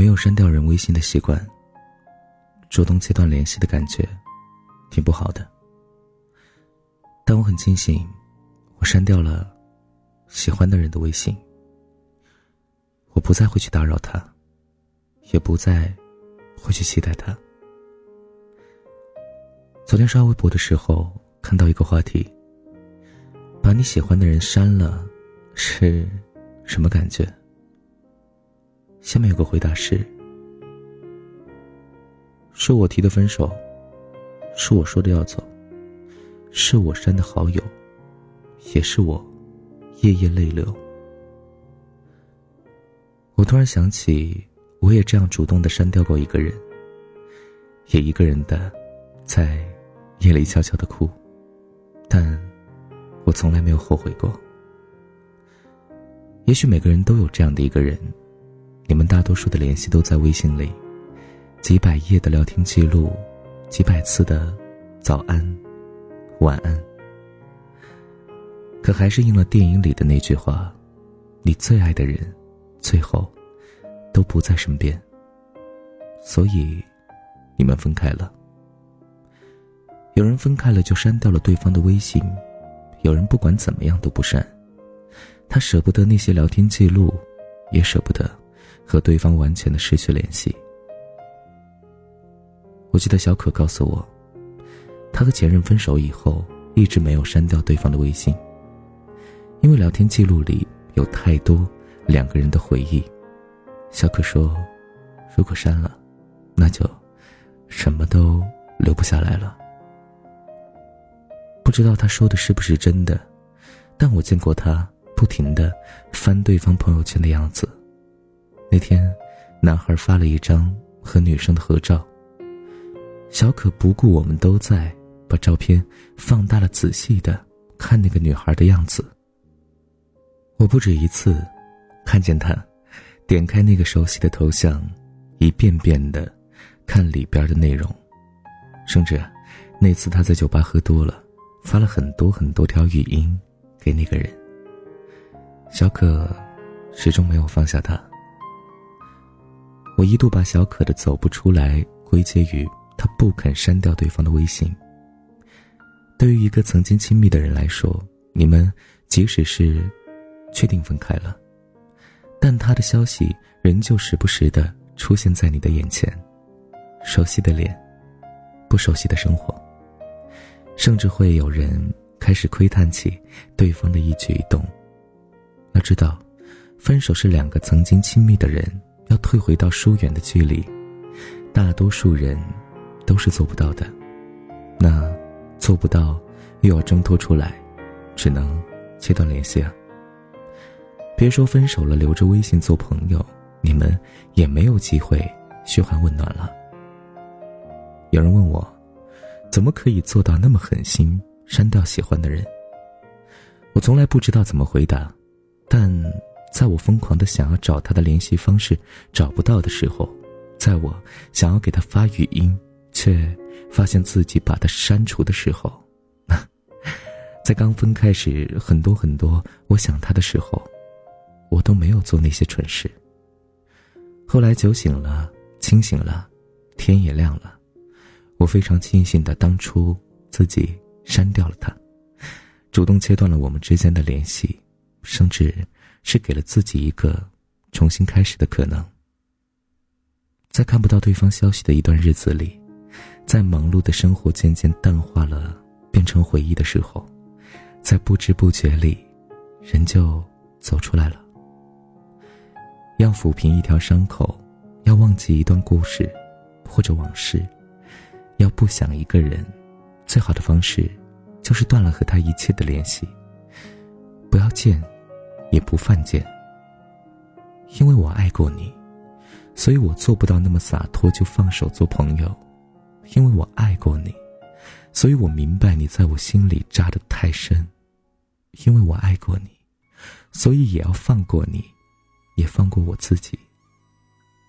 没有删掉人微信的习惯。主动切断联系的感觉，挺不好的。但我很庆幸，我删掉了喜欢的人的微信。我不再会去打扰他，也不再会去期待他。昨天刷微博的时候，看到一个话题：把你喜欢的人删了，是什么感觉？下面有个回答是：是我提的分手，是我说的要走，是我删的好友，也是我夜夜泪流。我突然想起，我也这样主动的删掉过一个人，也一个人的在夜里悄悄的哭，但我从来没有后悔过。也许每个人都有这样的一个人。你们大多数的联系都在微信里，几百页的聊天记录，几百次的早安、晚安。可还是应了电影里的那句话：你最爱的人，最后都不在身边。所以，你们分开了。有人分开了就删掉了对方的微信，有人不管怎么样都不删。他舍不得那些聊天记录，也舍不得。和对方完全的失去联系。我记得小可告诉我，他和前任分手以后，一直没有删掉对方的微信，因为聊天记录里有太多两个人的回忆。小可说，如果删了，那就什么都留不下来了。不知道他说的是不是真的，但我见过他不停的翻对方朋友圈的样子。那天，男孩发了一张和女生的合照。小可不顾我们都在，把照片放大了，仔细的看那个女孩的样子。我不止一次看见他点开那个熟悉的头像，一遍遍的看里边的内容，甚至那次他在酒吧喝多了，发了很多很多条语音给那个人。小可始终没有放下他。我一度把小可的走不出来归结于他不肯删掉对方的微信。对于一个曾经亲密的人来说，你们即使是确定分开了，但他的消息仍旧时不时的出现在你的眼前，熟悉的脸，不熟悉的生活，甚至会有人开始窥探起对方的一举一动。要知道，分手是两个曾经亲密的人。要退回到疏远的距离，大多数人都是做不到的。那做不到，又要挣脱出来，只能切断联系啊。别说分手了，留着微信做朋友，你们也没有机会嘘寒问暖了。有人问我，怎么可以做到那么狠心删掉喜欢的人？我从来不知道怎么回答，但。在我疯狂的想要找他的联系方式找不到的时候，在我想要给他发语音，却发现自己把他删除的时候，在刚分开时很多很多我想他的时候，我都没有做那些蠢事。后来酒醒了，清醒了，天也亮了，我非常庆幸的当初自己删掉了他，主动切断了我们之间的联系，甚至。是给了自己一个重新开始的可能。在看不到对方消息的一段日子里，在忙碌的生活渐渐淡化了，变成回忆的时候，在不知不觉里，人就走出来了。要抚平一条伤口，要忘记一段故事，或者往事，要不想一个人，最好的方式，就是断了和他一切的联系，不要见。也不犯贱，因为我爱过你，所以我做不到那么洒脱就放手做朋友；因为我爱过你，所以我明白你在我心里扎得太深；因为我爱过你，所以也要放过你，也放过我自己。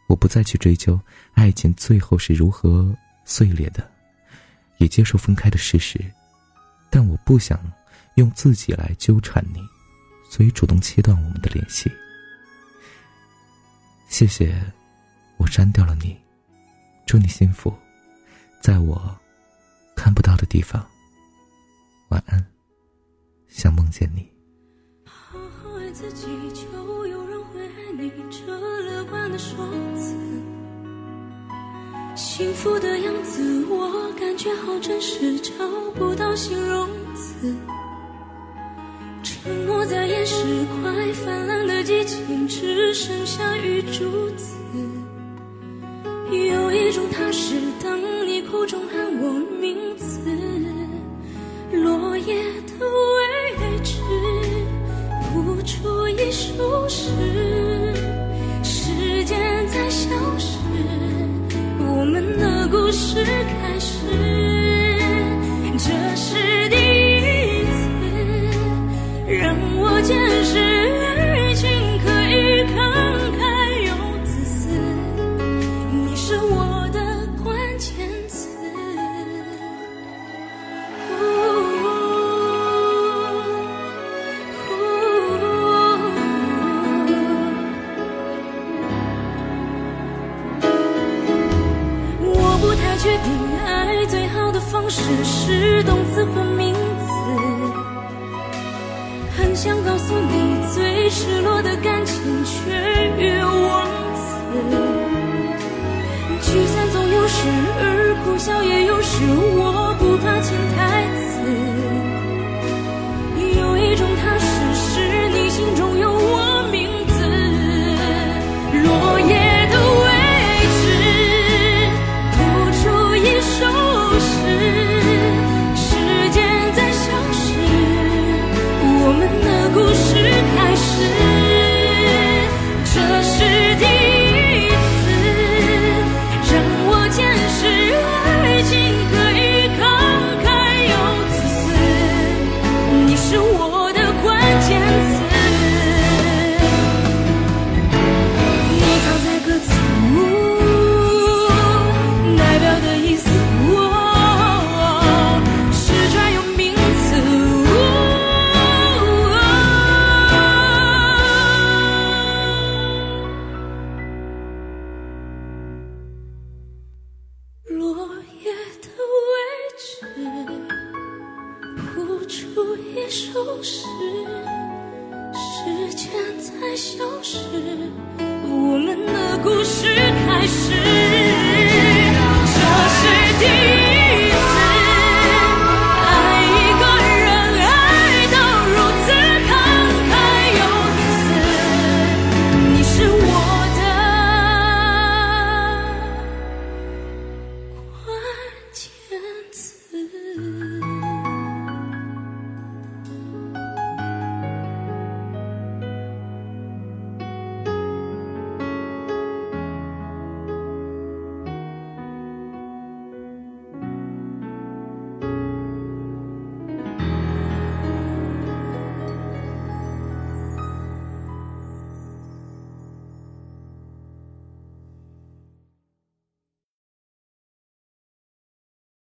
我不再去追究爱情最后是如何碎裂的，也接受分开的事实，但我不想用自己来纠缠你。所以主动切断我们的联系。谢谢，我删掉了你。祝你幸福，在我看不到的地方。晚安，想梦见你。好好爱自己，就有人会爱你。这乐观的说辞，幸福的样子，我感觉好真实，找不到形容词。沉默在岩石块泛滥的激情，只剩下雨珠子。有一种踏实，当你口中喊我想告诉你最失落的感情，却越忘词。聚散总有时，而哭笑也有时。我不怕收拾，时间在消失，我们的故事开始。